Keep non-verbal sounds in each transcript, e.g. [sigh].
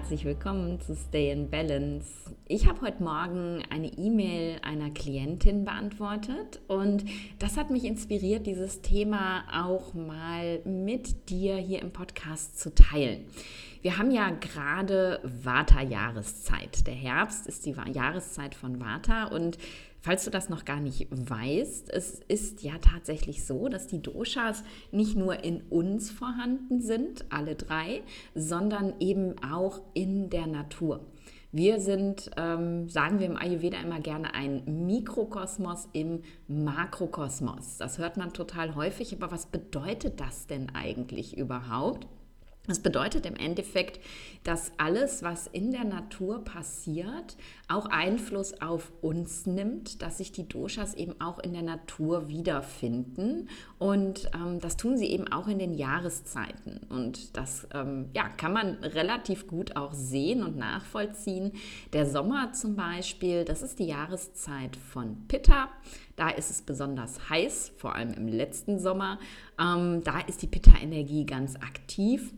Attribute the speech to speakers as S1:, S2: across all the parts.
S1: Herzlich willkommen zu Stay in Balance. Ich habe heute Morgen eine E-Mail einer Klientin beantwortet und das hat mich inspiriert, dieses Thema auch mal mit dir hier im Podcast zu teilen. Wir haben ja gerade Vata-Jahreszeit. Der Herbst ist die Jahreszeit von Vata und Falls du das noch gar nicht weißt, es ist ja tatsächlich so, dass die Doshas nicht nur in uns vorhanden sind, alle drei, sondern eben auch in der Natur. Wir sind, ähm, sagen wir im Ayurveda immer gerne, ein Mikrokosmos im Makrokosmos. Das hört man total häufig, aber was bedeutet das denn eigentlich überhaupt? Das bedeutet im Endeffekt, dass alles, was in der Natur passiert, auch Einfluss auf uns nimmt, dass sich die Doshas eben auch in der Natur wiederfinden. Und ähm, das tun sie eben auch in den Jahreszeiten. Und das ähm, ja, kann man relativ gut auch sehen und nachvollziehen. Der Sommer zum Beispiel, das ist die Jahreszeit von Pitta. Da ist es besonders heiß, vor allem im letzten Sommer. Ähm, da ist die Pitta-Energie ganz aktiv.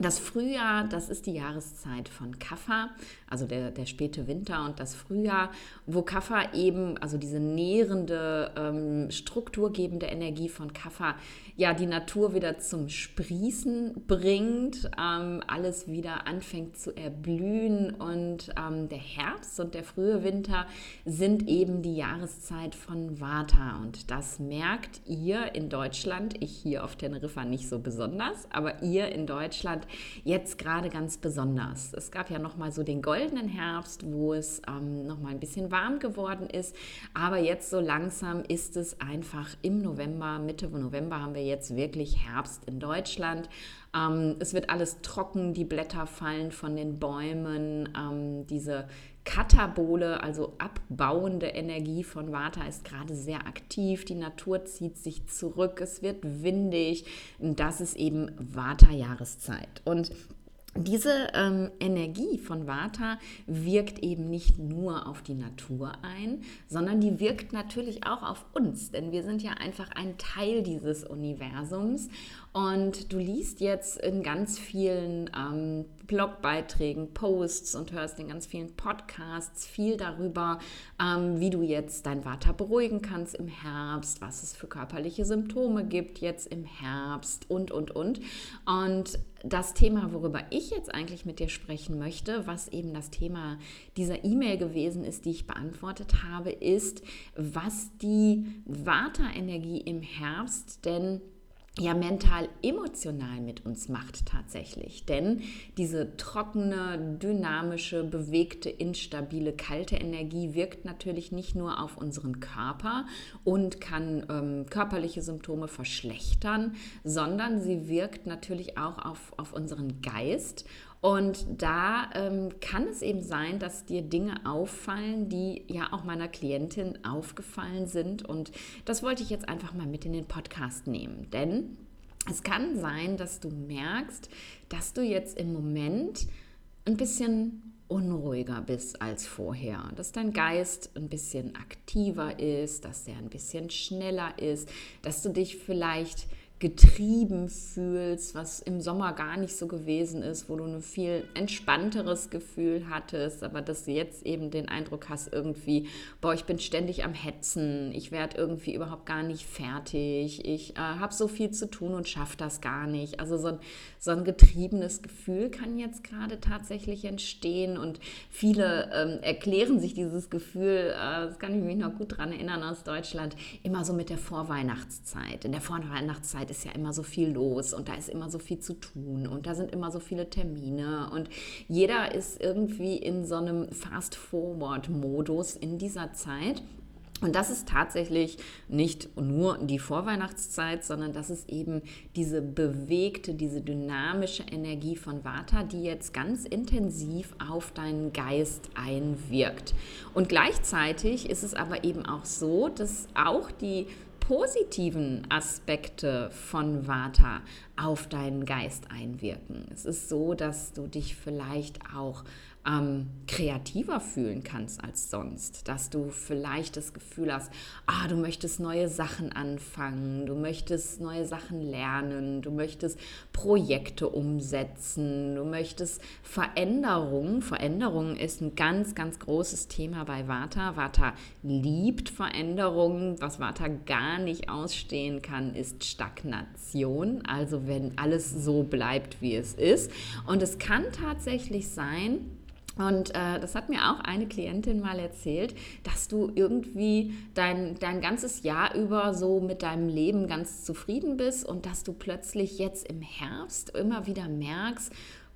S1: Das Frühjahr, das ist die Jahreszeit von Kaffa, also der, der späte Winter und das Frühjahr, wo Kaffa eben, also diese nährende, ähm, strukturgebende Energie von Kaffa, ja die Natur wieder zum Sprießen bringt, ähm, alles wieder anfängt zu erblühen und ähm, der Herbst und der frühe Winter sind eben die Jahreszeit von Vata und das merkt ihr in Deutschland, ich hier auf Teneriffa nicht so besonders, aber ihr in Deutschland Deutschland jetzt gerade ganz besonders. Es gab ja noch mal so den goldenen Herbst, wo es ähm, noch mal ein bisschen warm geworden ist, aber jetzt so langsam ist es einfach im November, Mitte November haben wir jetzt wirklich Herbst in Deutschland. Ähm, es wird alles trocken, die Blätter fallen von den Bäumen, ähm, diese Katabole, also abbauende Energie von Vata ist gerade sehr aktiv. Die Natur zieht sich zurück, es wird windig. Das ist eben Vata-Jahreszeit. Und diese ähm, Energie von Vata wirkt eben nicht nur auf die Natur ein, sondern die wirkt natürlich auch auf uns, denn wir sind ja einfach ein Teil dieses Universums. Und du liest jetzt in ganz vielen ähm, Blogbeiträgen, Posts und hörst in ganz vielen Podcasts viel darüber, ähm, wie du jetzt dein Vata beruhigen kannst im Herbst, was es für körperliche Symptome gibt jetzt im Herbst und, und, und. Und das Thema, worüber ich jetzt eigentlich mit dir sprechen möchte, was eben das Thema dieser E-Mail gewesen ist, die ich beantwortet habe, ist, was die Vata-Energie im Herbst denn ja mental emotional mit uns macht tatsächlich. Denn diese trockene, dynamische, bewegte, instabile, kalte Energie wirkt natürlich nicht nur auf unseren Körper und kann ähm, körperliche Symptome verschlechtern, sondern sie wirkt natürlich auch auf, auf unseren Geist und da ähm, kann es eben sein, dass dir Dinge auffallen, die ja auch meiner Klientin aufgefallen sind. Und das wollte ich jetzt einfach mal mit in den Podcast nehmen. Denn es kann sein, dass du merkst, dass du jetzt im Moment ein bisschen unruhiger bist als vorher, dass dein Geist ein bisschen aktiver ist, dass er ein bisschen schneller ist, dass du dich vielleicht getrieben fühlst, was im Sommer gar nicht so gewesen ist, wo du ein viel entspannteres Gefühl hattest, aber dass du jetzt eben den Eindruck hast, irgendwie, boah, ich bin ständig am Hetzen, ich werde irgendwie überhaupt gar nicht fertig, ich äh, habe so viel zu tun und schaffe das gar nicht. Also so ein, so ein getriebenes Gefühl kann jetzt gerade tatsächlich entstehen und viele ähm, erklären sich dieses Gefühl, äh, das kann ich mich noch gut daran erinnern aus Deutschland, immer so mit der Vorweihnachtszeit. In der Vorweihnachtszeit ist ja immer so viel los und da ist immer so viel zu tun und da sind immer so viele Termine und jeder ist irgendwie in so einem Fast-Forward-Modus in dieser Zeit. Und das ist tatsächlich nicht nur die Vorweihnachtszeit, sondern das ist eben diese bewegte, diese dynamische Energie von Vata, die jetzt ganz intensiv auf deinen Geist einwirkt. Und gleichzeitig ist es aber eben auch so, dass auch die positiven Aspekte von Vata auf deinen Geist einwirken. Es ist so, dass du dich vielleicht auch ähm, kreativer fühlen kannst als sonst, dass du vielleicht das Gefühl hast, ah, du möchtest neue Sachen anfangen, du möchtest neue Sachen lernen, du möchtest Projekte umsetzen, du möchtest Veränderung. Veränderung ist ein ganz, ganz großes Thema bei Vata. Vata liebt Veränderungen. Was Vata gar nicht ausstehen kann, ist Stagnation. Also wenn alles so bleibt, wie es ist. Und es kann tatsächlich sein, und äh, das hat mir auch eine Klientin mal erzählt, dass du irgendwie dein, dein ganzes Jahr über so mit deinem Leben ganz zufrieden bist und dass du plötzlich jetzt im Herbst immer wieder merkst,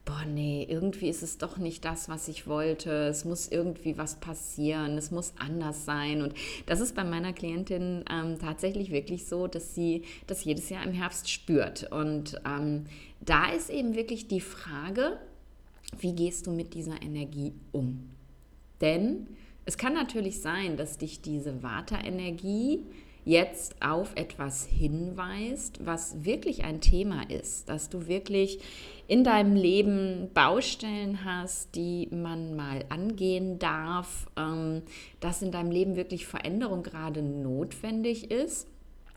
S1: boah, nee, irgendwie ist es doch nicht das, was ich wollte. Es muss irgendwie was passieren, es muss anders sein. Und das ist bei meiner Klientin ähm, tatsächlich wirklich so, dass sie das jedes Jahr im Herbst spürt. Und ähm, da ist eben wirklich die Frage, wie gehst du mit dieser Energie um? Denn es kann natürlich sein, dass dich diese Vata-Energie jetzt auf etwas hinweist, was wirklich ein Thema ist, dass du wirklich in deinem Leben Baustellen hast, die man mal angehen darf, ähm, dass in deinem Leben wirklich Veränderung gerade notwendig ist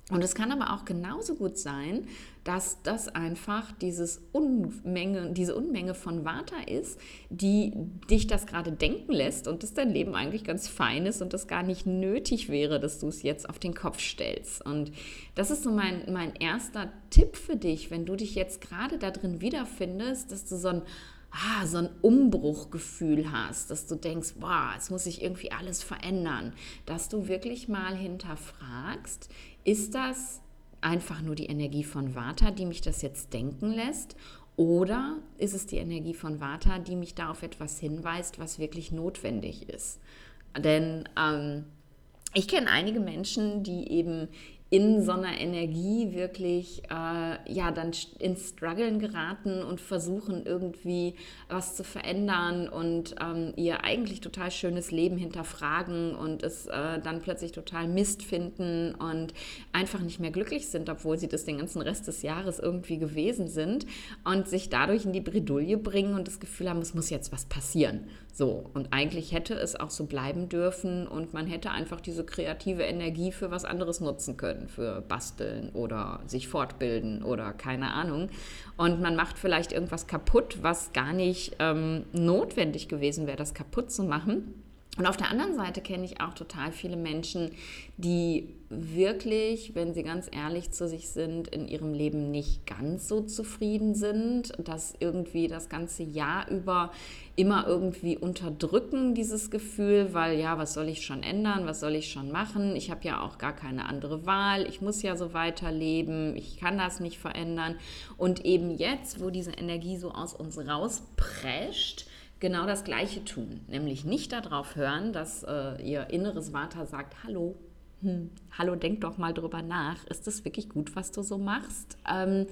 S1: und es kann aber auch genauso gut sein, dass das einfach dieses Unmenge, diese Unmenge von Vata ist, die dich das gerade denken lässt und dass dein Leben eigentlich ganz fein ist und das gar nicht nötig wäre, dass du es jetzt auf den Kopf stellst. Und das ist so mein, mein erster Tipp für dich, wenn du dich jetzt gerade da drin wiederfindest, dass du so ein ah, so ein Umbruchgefühl hast, dass du denkst, boah, es muss sich irgendwie alles verändern, dass du wirklich mal hinterfragst, ist das einfach nur die Energie von Vata, die mich das jetzt denken lässt? Oder ist es die Energie von Vata, die mich da auf etwas hinweist, was wirklich notwendig ist? Denn ähm, ich kenne einige Menschen, die eben in so einer Energie wirklich äh, ja dann ins Struggeln geraten und versuchen irgendwie was zu verändern und ähm, ihr eigentlich total schönes Leben hinterfragen und es äh, dann plötzlich total Mist finden und einfach nicht mehr glücklich sind, obwohl sie das den ganzen Rest des Jahres irgendwie gewesen sind und sich dadurch in die Bredouille bringen und das Gefühl haben, es muss jetzt was passieren. So, und eigentlich hätte es auch so bleiben dürfen und man hätte einfach diese kreative Energie für was anderes nutzen können, für Basteln oder sich fortbilden oder keine Ahnung. Und man macht vielleicht irgendwas kaputt, was gar nicht ähm, notwendig gewesen wäre, das kaputt zu machen. Und auf der anderen Seite kenne ich auch total viele Menschen, die wirklich, wenn sie ganz ehrlich zu sich sind, in ihrem Leben nicht ganz so zufrieden sind, dass irgendwie das ganze Jahr über immer irgendwie unterdrücken, dieses Gefühl, weil ja, was soll ich schon ändern, was soll ich schon machen, ich habe ja auch gar keine andere Wahl, ich muss ja so weiterleben, ich kann das nicht verändern. Und eben jetzt, wo diese Energie so aus uns rausprescht, genau das Gleiche tun. Nämlich nicht darauf hören, dass äh, ihr inneres Vater sagt, hallo, hm, hallo, denk doch mal drüber nach. Ist das wirklich gut, was du so machst? Ähm,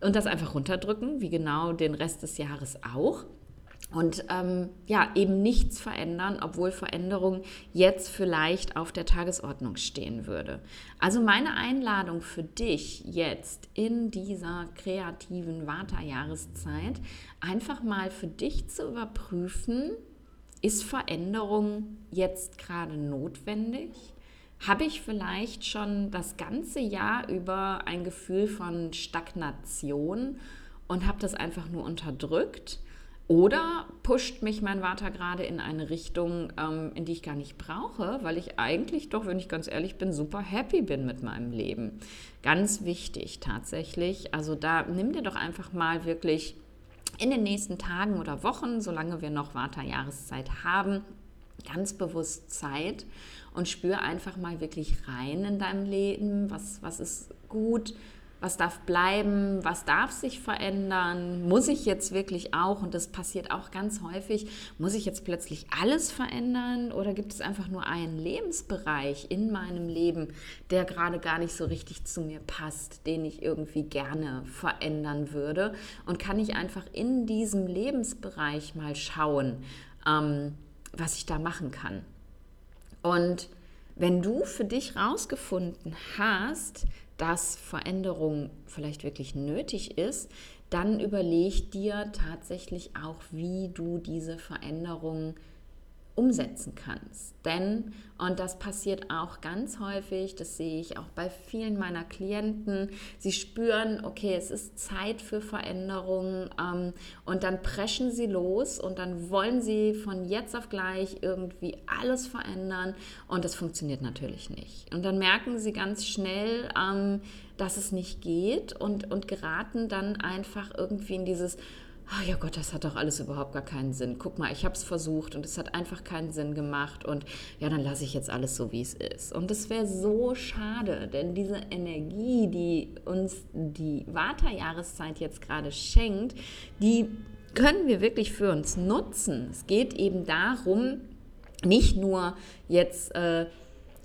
S1: und das einfach runterdrücken, wie genau den Rest des Jahres auch und ähm, ja, eben nichts verändern, obwohl Veränderung jetzt vielleicht auf der Tagesordnung stehen würde. Also meine Einladung für dich jetzt in dieser kreativen Vata-Jahreszeit, einfach mal für dich zu überprüfen, ist Veränderung jetzt gerade notwendig? Habe ich vielleicht schon das ganze Jahr über ein Gefühl von Stagnation und habe das einfach nur unterdrückt? Oder pusht mich mein Vater gerade in eine Richtung, ähm, in die ich gar nicht brauche, weil ich eigentlich doch, wenn ich ganz ehrlich bin, super happy bin mit meinem Leben. Ganz wichtig tatsächlich. Also da nimm dir doch einfach mal wirklich in den nächsten Tagen oder Wochen, solange wir noch Vater-Jahreszeit haben, ganz bewusst Zeit und spür einfach mal wirklich rein in deinem Leben, was, was ist gut, was darf bleiben, was darf sich verändern, muss ich jetzt wirklich auch, und das passiert auch ganz häufig, muss ich jetzt plötzlich alles verändern oder gibt es einfach nur einen Lebensbereich in meinem Leben, der gerade gar nicht so richtig zu mir passt, den ich irgendwie gerne verändern würde und kann ich einfach in diesem Lebensbereich mal schauen, ähm, was ich da machen kann. Und wenn du für dich rausgefunden hast, dass Veränderung vielleicht wirklich nötig ist, dann überleg dir tatsächlich auch, wie du diese Veränderung umsetzen kannst. Denn, und das passiert auch ganz häufig, das sehe ich auch bei vielen meiner Klienten, sie spüren, okay, es ist Zeit für Veränderungen ähm, und dann preschen sie los und dann wollen sie von jetzt auf gleich irgendwie alles verändern und das funktioniert natürlich nicht. Und dann merken sie ganz schnell, ähm, dass es nicht geht und, und geraten dann einfach irgendwie in dieses, oh ja Gott, das hat doch alles überhaupt gar keinen Sinn. Guck mal, ich habe es versucht und es hat einfach keinen Sinn gemacht und ja, dann lasse ich jetzt alles so, wie es ist. Und das wäre so schade, denn diese Energie, die uns die Vata-Jahreszeit jetzt gerade schenkt, die können wir wirklich für uns nutzen. Es geht eben darum, nicht nur jetzt äh,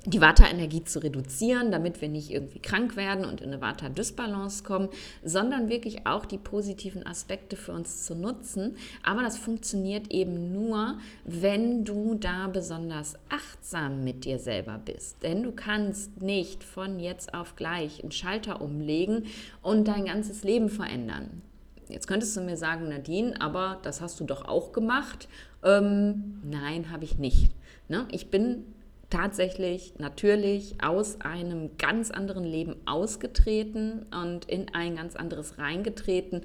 S1: die Vata-Energie zu reduzieren, damit wir nicht irgendwie krank werden und in eine Vata-Dysbalance kommen, sondern wirklich auch die positiven Aspekte für uns zu nutzen. Aber das funktioniert eben nur, wenn du da besonders achtsam mit dir selber bist. Denn du kannst nicht von jetzt auf gleich einen Schalter umlegen und dein ganzes Leben verändern. Jetzt könntest du mir sagen, Nadine, aber das hast du doch auch gemacht. Ähm, nein, habe ich nicht. Ne? Ich bin tatsächlich natürlich aus einem ganz anderen Leben ausgetreten und in ein ganz anderes reingetreten.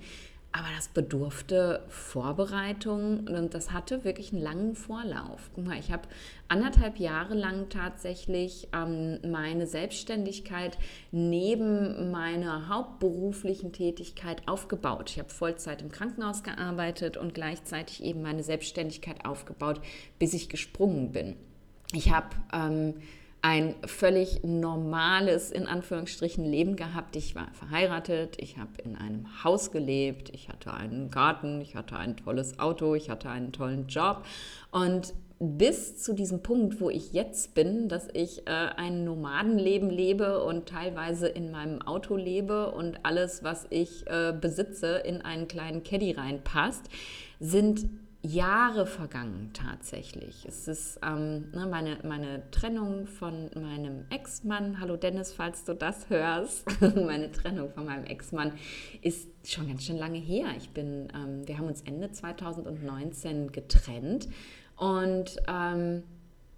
S1: Aber das bedurfte Vorbereitung und das hatte wirklich einen langen Vorlauf. Guck mal, ich habe anderthalb Jahre lang tatsächlich ähm, meine Selbstständigkeit neben meiner hauptberuflichen Tätigkeit aufgebaut. Ich habe Vollzeit im Krankenhaus gearbeitet und gleichzeitig eben meine Selbstständigkeit aufgebaut, bis ich gesprungen bin. Ich habe ähm, ein völlig normales, in Anführungsstrichen, Leben gehabt. Ich war verheiratet, ich habe in einem Haus gelebt, ich hatte einen Garten, ich hatte ein tolles Auto, ich hatte einen tollen Job. Und bis zu diesem Punkt, wo ich jetzt bin, dass ich äh, ein Nomadenleben lebe und teilweise in meinem Auto lebe und alles, was ich äh, besitze, in einen kleinen Caddy reinpasst, sind Jahre vergangen tatsächlich. Es ist ähm, ne, meine, meine Trennung von meinem Ex-Mann. Hallo Dennis, falls du das hörst. [laughs] meine Trennung von meinem Ex-Mann ist schon ganz schön lange her. Ich bin, ähm, wir haben uns Ende 2019 getrennt und ähm,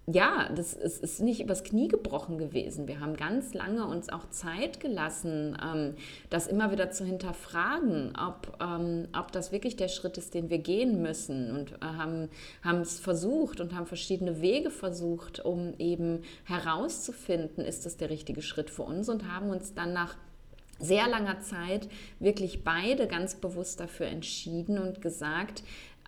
S1: ja, das ist, ist, nicht übers Knie gebrochen gewesen. Wir haben ganz lange uns auch Zeit gelassen, ähm, das immer wieder zu hinterfragen, ob, ähm, ob das wirklich der Schritt ist, den wir gehen müssen. Und äh, haben, es versucht und haben verschiedene Wege versucht, um eben herauszufinden, ist das der richtige Schritt für uns und haben uns dann nach sehr langer Zeit wirklich beide ganz bewusst dafür entschieden und gesagt,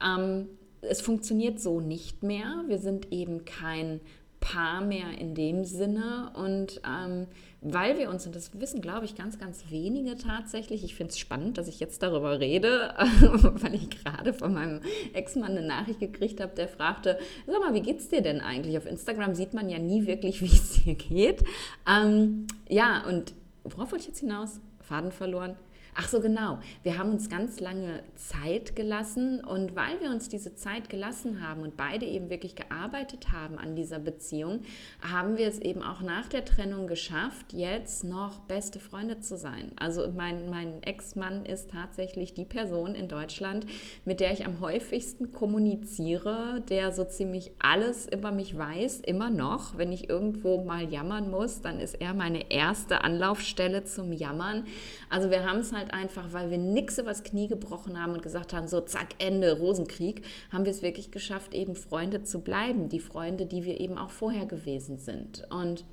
S1: ähm, es funktioniert so nicht mehr. Wir sind eben kein Paar mehr in dem Sinne. Und ähm, weil wir uns, und das wissen, glaube ich, ganz, ganz wenige tatsächlich, ich finde es spannend, dass ich jetzt darüber rede, [laughs] weil ich gerade von meinem Ex-Mann eine Nachricht gekriegt habe, der fragte, sag mal, wie geht's dir denn eigentlich? Auf Instagram sieht man ja nie wirklich, [laughs] wie es dir geht. Ähm, ja, und worauf wollte ich jetzt hinaus? Faden verloren. Ach so, genau. Wir haben uns ganz lange Zeit gelassen und weil wir uns diese Zeit gelassen haben und beide eben wirklich gearbeitet haben an dieser Beziehung, haben wir es eben auch nach der Trennung geschafft, jetzt noch beste Freunde zu sein. Also mein, mein Ex-Mann ist tatsächlich die Person in Deutschland, mit der ich am häufigsten kommuniziere, der so ziemlich alles über mich weiß, immer noch. Wenn ich irgendwo mal jammern muss, dann ist er meine erste Anlaufstelle zum Jammern. Also wir haben es halt halt einfach, weil wir nichts übers Knie gebrochen haben und gesagt haben, so zack, Ende, Rosenkrieg, haben wir es wirklich geschafft, eben Freunde zu bleiben, die Freunde, die wir eben auch vorher gewesen sind. Und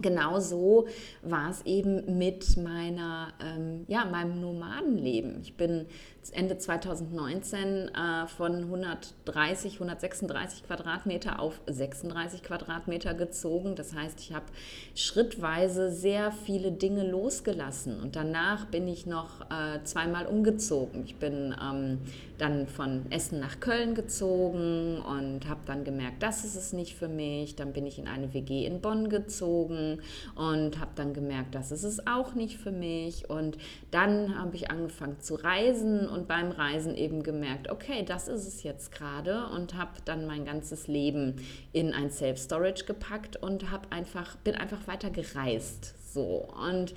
S1: genau so war es eben mit meiner, ähm, ja, meinem Nomadenleben. Ich bin Ende 2019 äh, von 130, 136 Quadratmeter auf 36 Quadratmeter gezogen. Das heißt, ich habe schrittweise sehr viele Dinge losgelassen und danach bin ich noch äh, zweimal umgezogen. Ich bin ähm, dann von Essen nach Köln gezogen und habe dann gemerkt, das ist es nicht für mich. Dann bin ich in eine WG in Bonn gezogen und habe dann gemerkt, das ist es auch nicht für mich. Und dann habe ich angefangen zu reisen und beim Reisen eben gemerkt, okay, das ist es jetzt gerade und habe dann mein ganzes Leben in ein Self-Storage gepackt und habe einfach, bin einfach weiter gereist. So und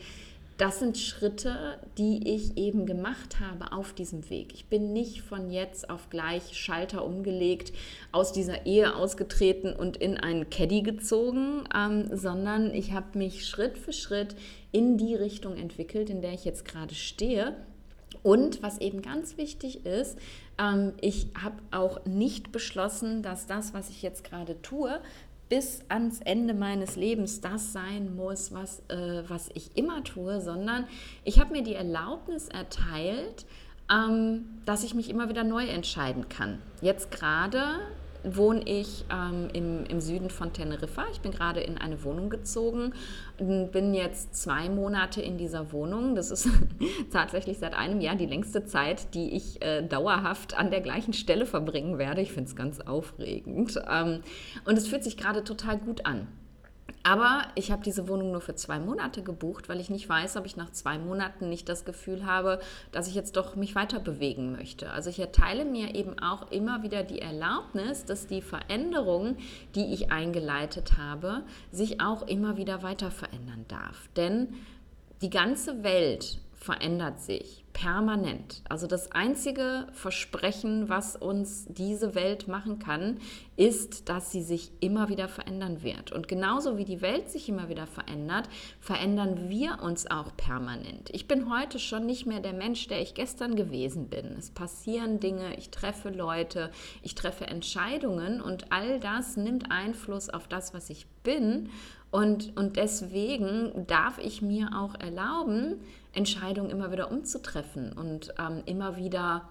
S1: das sind Schritte, die ich eben gemacht habe auf diesem Weg. Ich bin nicht von jetzt auf gleich Schalter umgelegt, aus dieser Ehe ausgetreten und in einen Caddy gezogen, ähm, sondern ich habe mich Schritt für Schritt in die Richtung entwickelt, in der ich jetzt gerade stehe. Und was eben ganz wichtig ist, ähm, ich habe auch nicht beschlossen, dass das, was ich jetzt gerade tue, bis ans Ende meines Lebens das sein muss, was, äh, was ich immer tue, sondern ich habe mir die Erlaubnis erteilt, ähm, dass ich mich immer wieder neu entscheiden kann. Jetzt gerade wohne ich ähm, im, im Süden von Teneriffa. Ich bin gerade in eine Wohnung gezogen und bin jetzt zwei Monate in dieser Wohnung. Das ist [laughs] tatsächlich seit einem Jahr die längste Zeit, die ich äh, dauerhaft an der gleichen Stelle verbringen werde. Ich finde es ganz aufregend. Ähm, und es fühlt sich gerade total gut an. Aber ich habe diese Wohnung nur für zwei Monate gebucht, weil ich nicht weiß, ob ich nach zwei Monaten nicht das Gefühl habe, dass ich jetzt doch mich weiter bewegen möchte. Also ich erteile mir eben auch immer wieder die Erlaubnis, dass die Veränderung, die ich eingeleitet habe, sich auch immer wieder weiter verändern darf. Denn die ganze Welt verändert sich permanent. Also das einzige Versprechen, was uns diese Welt machen kann, ist, dass sie sich immer wieder verändern wird. Und genauso wie die Welt sich immer wieder verändert, verändern wir uns auch permanent. Ich bin heute schon nicht mehr der Mensch, der ich gestern gewesen bin. Es passieren Dinge, ich treffe Leute, ich treffe Entscheidungen und all das nimmt Einfluss auf das, was ich bin. Und, und deswegen darf ich mir auch erlauben, Entscheidungen immer wieder umzutreffen und ähm, immer, wieder,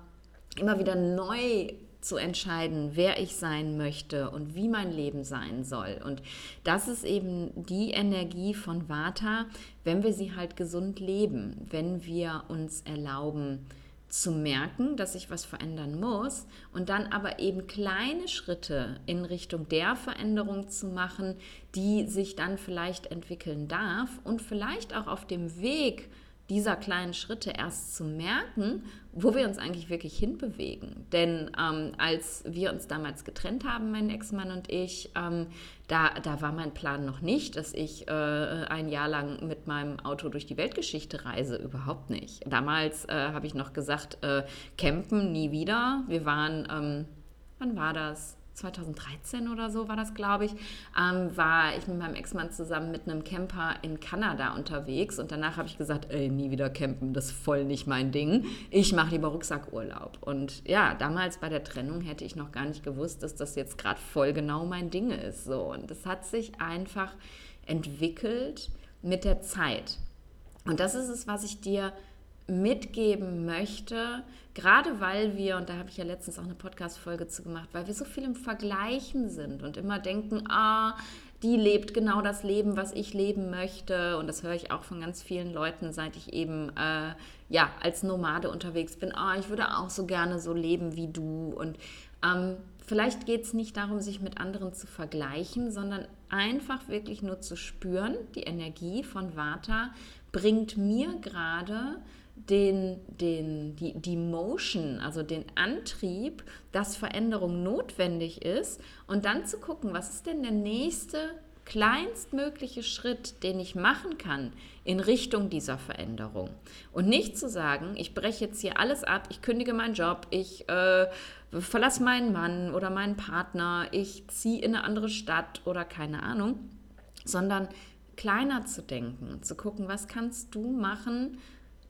S1: immer wieder neu zu entscheiden, wer ich sein möchte und wie mein Leben sein soll. Und das ist eben die Energie von Vata, wenn wir sie halt gesund leben, wenn wir uns erlauben, zu merken, dass ich was verändern muss und dann aber eben kleine Schritte in Richtung der Veränderung zu machen, die sich dann vielleicht entwickeln darf und vielleicht auch auf dem Weg dieser kleinen Schritte erst zu merken, wo wir uns eigentlich wirklich hinbewegen. Denn ähm, als wir uns damals getrennt haben, mein Ex-Mann und ich, ähm, da, da war mein Plan noch nicht, dass ich äh, ein Jahr lang mit meinem Auto durch die Weltgeschichte reise. Überhaupt nicht. Damals äh, habe ich noch gesagt, äh, campen nie wieder. Wir waren, ähm, wann war das? 2013 oder so war das, glaube ich, ähm, war ich mit meinem Ex-Mann zusammen mit einem Camper in Kanada unterwegs und danach habe ich gesagt, ey, nie wieder campen, das ist voll nicht mein Ding. Ich mache lieber Rucksackurlaub. Und ja, damals bei der Trennung hätte ich noch gar nicht gewusst, dass das jetzt gerade voll genau mein Ding ist. So. Und es hat sich einfach entwickelt mit der Zeit. Und das ist es, was ich dir mitgeben möchte, gerade weil wir, und da habe ich ja letztens auch eine Podcast-Folge zu gemacht, weil wir so viel im Vergleichen sind und immer denken, ah, die lebt genau das Leben, was ich leben möchte. Und das höre ich auch von ganz vielen Leuten, seit ich eben äh, ja, als Nomade unterwegs bin. Ah, ich würde auch so gerne so leben wie du. Und ähm, vielleicht geht es nicht darum, sich mit anderen zu vergleichen, sondern einfach wirklich nur zu spüren, die Energie von Vata bringt mir gerade den, den, die, die Motion, also den Antrieb, dass Veränderung notwendig ist und dann zu gucken, was ist denn der nächste kleinstmögliche Schritt, den ich machen kann in Richtung dieser Veränderung. Und nicht zu sagen, ich breche jetzt hier alles ab, ich kündige meinen Job, ich äh, verlasse meinen Mann oder meinen Partner, ich ziehe in eine andere Stadt oder keine Ahnung, sondern kleiner zu denken, zu gucken, was kannst du machen,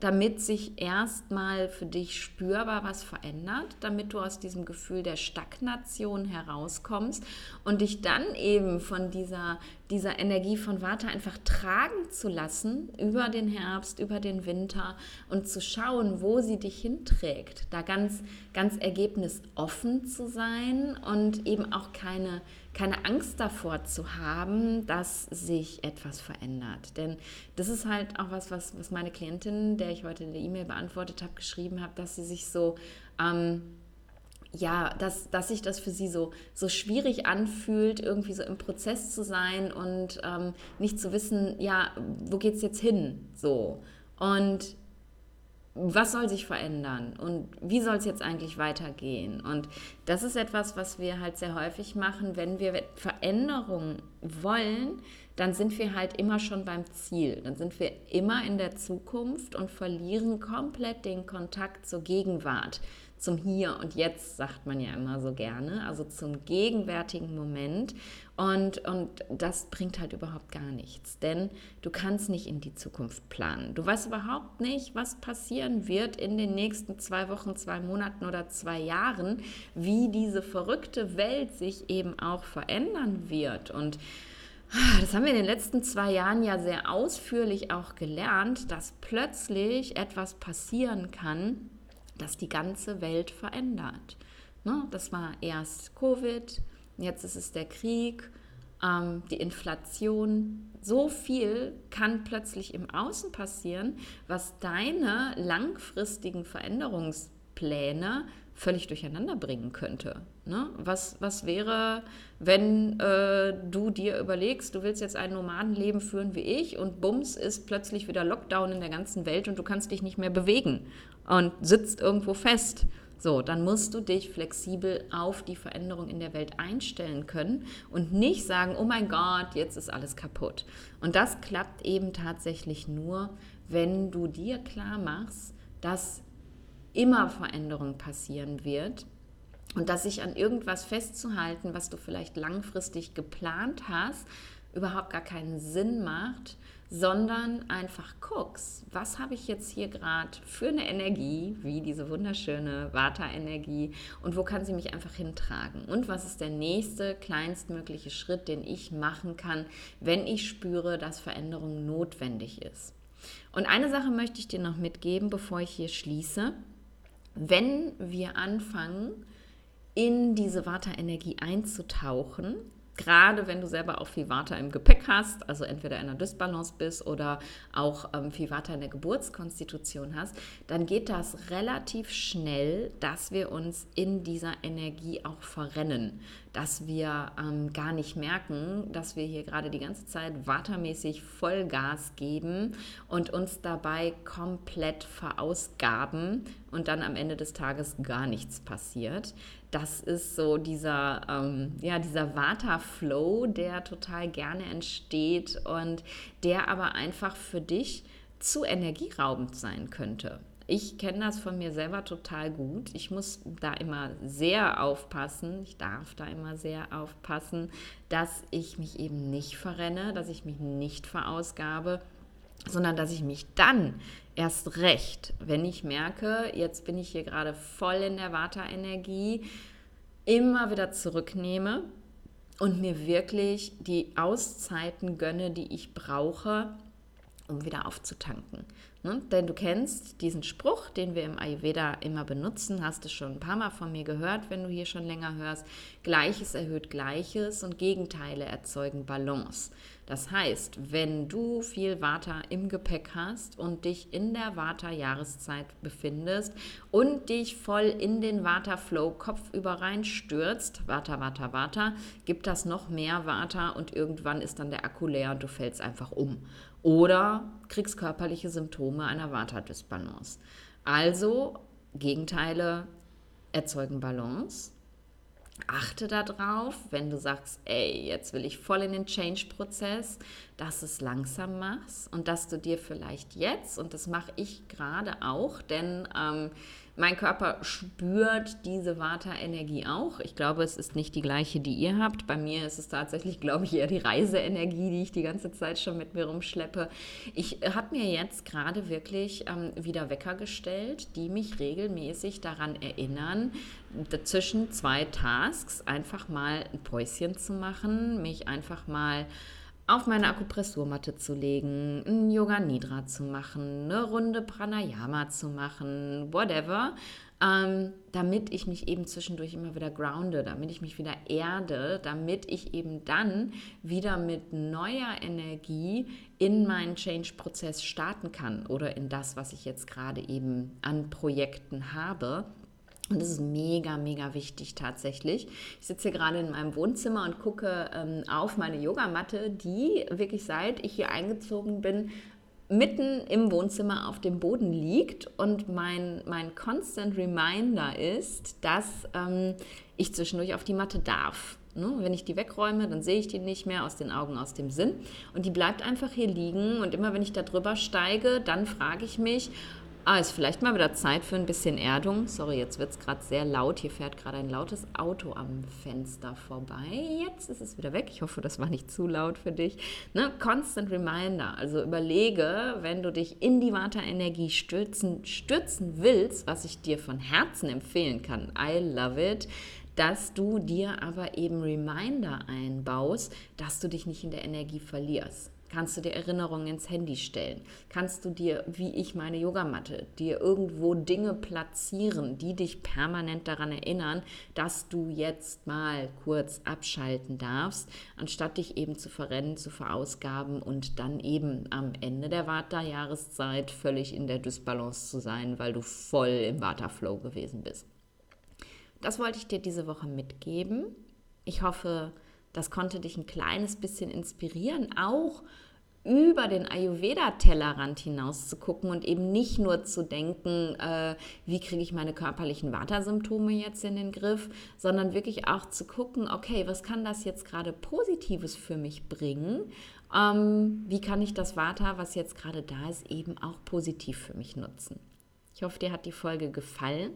S1: damit sich erstmal für dich spürbar was verändert, damit du aus diesem Gefühl der Stagnation herauskommst und dich dann eben von dieser, dieser Energie von Vata einfach tragen zu lassen über den Herbst, über den Winter und zu schauen, wo sie dich hinträgt. Da ganz, ganz ergebnisoffen zu sein und eben auch keine keine Angst davor zu haben, dass sich etwas verändert. Denn das ist halt auch was, was, was meine Klientin, der ich heute in der E-Mail beantwortet habe, geschrieben hat, dass sie sich so, ähm, ja, dass, dass sich das für sie so, so schwierig anfühlt, irgendwie so im Prozess zu sein und ähm, nicht zu wissen, ja, wo geht es jetzt hin? So. Und was soll sich verändern und wie soll es jetzt eigentlich weitergehen? Und das ist etwas, was wir halt sehr häufig machen, wenn wir Veränderungen wollen, dann sind wir halt immer schon beim Ziel. Dann sind wir immer in der Zukunft und verlieren komplett den Kontakt zur Gegenwart zum Hier und Jetzt, sagt man ja immer so gerne, also zum gegenwärtigen Moment. Und, und das bringt halt überhaupt gar nichts, denn du kannst nicht in die Zukunft planen. Du weißt überhaupt nicht, was passieren wird in den nächsten zwei Wochen, zwei Monaten oder zwei Jahren, wie diese verrückte Welt sich eben auch verändern wird. Und ah, das haben wir in den letzten zwei Jahren ja sehr ausführlich auch gelernt, dass plötzlich etwas passieren kann, das die ganze Welt verändert. Ne? Das war erst Covid, jetzt ist es der Krieg, ähm, die Inflation. So viel kann plötzlich im Außen passieren, was deine langfristigen Veränderungspläne völlig durcheinander bringen könnte. Ne? Was, was wäre, wenn äh, du dir überlegst, du willst jetzt ein Nomadenleben führen wie ich und bums ist plötzlich wieder Lockdown in der ganzen Welt und du kannst dich nicht mehr bewegen und sitzt irgendwo fest. So, dann musst du dich flexibel auf die Veränderung in der Welt einstellen können und nicht sagen, oh mein Gott, jetzt ist alles kaputt. Und das klappt eben tatsächlich nur, wenn du dir klar machst, dass immer Veränderung passieren wird und dass sich an irgendwas festzuhalten, was du vielleicht langfristig geplant hast, überhaupt gar keinen Sinn macht, sondern einfach guckst, was habe ich jetzt hier gerade für eine Energie, wie diese wunderschöne Vata-Energie und wo kann sie mich einfach hintragen und was ist der nächste kleinstmögliche Schritt, den ich machen kann, wenn ich spüre, dass Veränderung notwendig ist. Und eine Sache möchte ich dir noch mitgeben, bevor ich hier schließe. Wenn wir anfangen, in diese Vata-Energie einzutauchen, gerade wenn du selber auch viel Vata im Gepäck hast, also entweder in einer Dysbalance bist oder auch ähm, viel Vata in der Geburtskonstitution hast, dann geht das relativ schnell, dass wir uns in dieser Energie auch verrennen, dass wir ähm, gar nicht merken, dass wir hier gerade die ganze Zeit Vata-mäßig Vollgas geben und uns dabei komplett verausgaben und dann am Ende des Tages gar nichts passiert das ist so dieser, ähm, ja, dieser Vata-Flow, der total gerne entsteht und der aber einfach für dich zu energieraubend sein könnte. Ich kenne das von mir selber total gut. Ich muss da immer sehr aufpassen. Ich darf da immer sehr aufpassen, dass ich mich eben nicht verrenne, dass ich mich nicht verausgabe, sondern dass ich mich dann erst recht, wenn ich merke, jetzt bin ich hier gerade voll in der Vata-Energie, immer wieder zurücknehme und mir wirklich die Auszeiten gönne, die ich brauche, um wieder aufzutanken. Ne? Denn du kennst diesen Spruch, den wir im Ayurveda immer benutzen, hast du schon ein paar Mal von mir gehört, wenn du hier schon länger hörst. Gleiches erhöht Gleiches und Gegenteile erzeugen Balance. Das heißt, wenn du viel Vata im Gepäck hast und dich in der Vata-Jahreszeit befindest und dich voll in den Vata-Flow kopfüber reinstürzt, Vata, Vata, Vata, gibt das noch mehr Vata und irgendwann ist dann der Akku leer und du fällst einfach um. Oder kriegst körperliche Symptome einer Vata-Dysbalance. Also Gegenteile erzeugen Balance achte darauf, wenn du sagst, ey, jetzt will ich voll in den Change-Prozess, dass es langsam machst und dass du dir vielleicht jetzt, und das mache ich gerade auch, denn ähm, mein Körper spürt diese Vata-Energie auch. Ich glaube, es ist nicht die gleiche, die ihr habt. Bei mir ist es tatsächlich, [laughs] glaube ich, eher die Reiseenergie, die ich die ganze Zeit schon mit mir rumschleppe. Ich habe mir jetzt gerade wirklich ähm, wieder Wecker gestellt, die mich regelmäßig daran erinnern, zwischen zwei Tasks einfach mal ein Päuschen zu machen, mich einfach mal auf meine Akupressurmatte zu legen, ein Yoga Nidra zu machen, eine Runde Pranayama zu machen, whatever, ähm, damit ich mich eben zwischendurch immer wieder grounde, damit ich mich wieder erde, damit ich eben dann wieder mit neuer Energie in meinen Change-Prozess starten kann oder in das, was ich jetzt gerade eben an Projekten habe. Und das ist mega, mega wichtig tatsächlich. Ich sitze hier gerade in meinem Wohnzimmer und gucke ähm, auf meine Yogamatte, die wirklich seit ich hier eingezogen bin, mitten im Wohnzimmer auf dem Boden liegt. Und mein, mein Constant Reminder ist, dass ähm, ich zwischendurch auf die Matte darf Ne? Wenn ich die wegräume, dann sehe ich die nicht mehr aus den Augen, aus dem Sinn. Und die bleibt einfach hier liegen. Und immer wenn ich da drüber steige, dann frage ich mich, Ah, ist vielleicht mal wieder Zeit für ein bisschen Erdung. Sorry, jetzt wird es gerade sehr laut. Hier fährt gerade ein lautes Auto am Fenster vorbei. Jetzt ist es wieder weg. Ich hoffe, das war nicht zu laut für dich. Ne? Constant Reminder. Also überlege, wenn du dich in die Vata-Energie stürzen, stürzen willst, was ich dir von Herzen empfehlen kann. I love it dass du dir aber eben Reminder einbaust, dass du dich nicht in der Energie verlierst. Kannst du dir Erinnerungen ins Handy stellen? Kannst du dir, wie ich meine Yogamatte, dir irgendwo Dinge platzieren, die dich permanent daran erinnern, dass du jetzt mal kurz abschalten darfst, anstatt dich eben zu verrennen, zu verausgaben und dann eben am Ende der Vata-Jahreszeit völlig in der Dysbalance zu sein, weil du voll im Vata-Flow gewesen bist. Das wollte ich dir diese Woche mitgeben. Ich hoffe, das konnte dich ein kleines bisschen inspirieren, auch über den Ayurveda-Tellerrand hinaus zu gucken und eben nicht nur zu denken, äh, wie kriege ich meine körperlichen Vata-Symptome jetzt in den Griff, sondern wirklich auch zu gucken, okay, was kann das jetzt gerade Positives für mich bringen? Ähm, wie kann ich das Vata, was jetzt gerade da ist, eben auch positiv für mich nutzen? Ich hoffe, dir hat die Folge gefallen.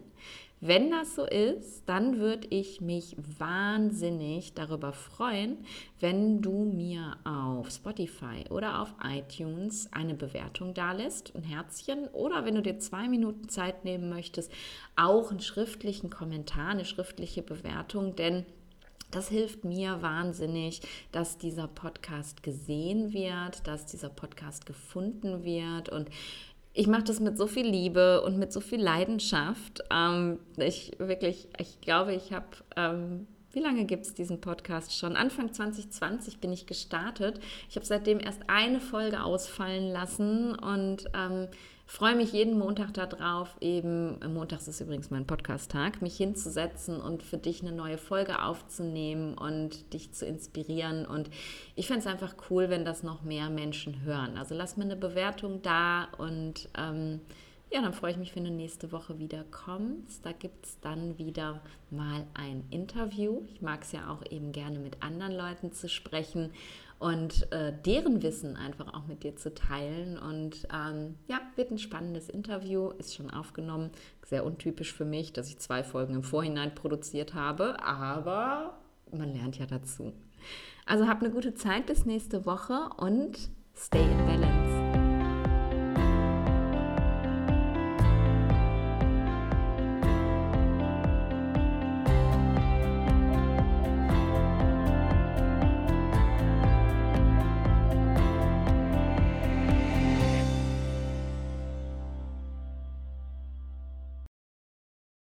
S1: Wenn das so ist, dann würde ich mich wahnsinnig darüber freuen, wenn du mir auf Spotify oder auf iTunes eine Bewertung dalässt, ein Herzchen, oder wenn du dir zwei Minuten Zeit nehmen möchtest, auch einen schriftlichen Kommentar, eine schriftliche Bewertung, denn das hilft mir wahnsinnig, dass dieser Podcast gesehen wird, dass dieser Podcast gefunden wird und ich mache das mit so viel Liebe und mit so viel Leidenschaft. Ähm, ich wirklich, ich glaube, ich habe, ähm, wie lange gibt es diesen Podcast schon? Anfang 2020 bin ich gestartet. Ich habe seitdem erst eine Folge ausfallen lassen und ähm, freue mich jeden Montag darauf, eben, montags ist übrigens mein Podcast-Tag, mich hinzusetzen und für dich eine neue Folge aufzunehmen und dich zu inspirieren. Und ich finde es einfach cool, wenn das noch mehr Menschen hören. Also lass mir eine Bewertung da und ähm, ja, dann freue ich mich, wenn du nächste Woche wieder kommst. Da gibt es dann wieder mal ein Interview. Ich mag es ja auch eben gerne mit anderen Leuten zu sprechen und äh, deren Wissen einfach auch mit dir zu teilen. Und ähm, ja, wird ein spannendes Interview, ist schon aufgenommen. Sehr untypisch für mich, dass ich zwei Folgen im Vorhinein produziert habe, aber man lernt ja dazu. Also hab eine gute Zeit bis nächste Woche und stay in balance.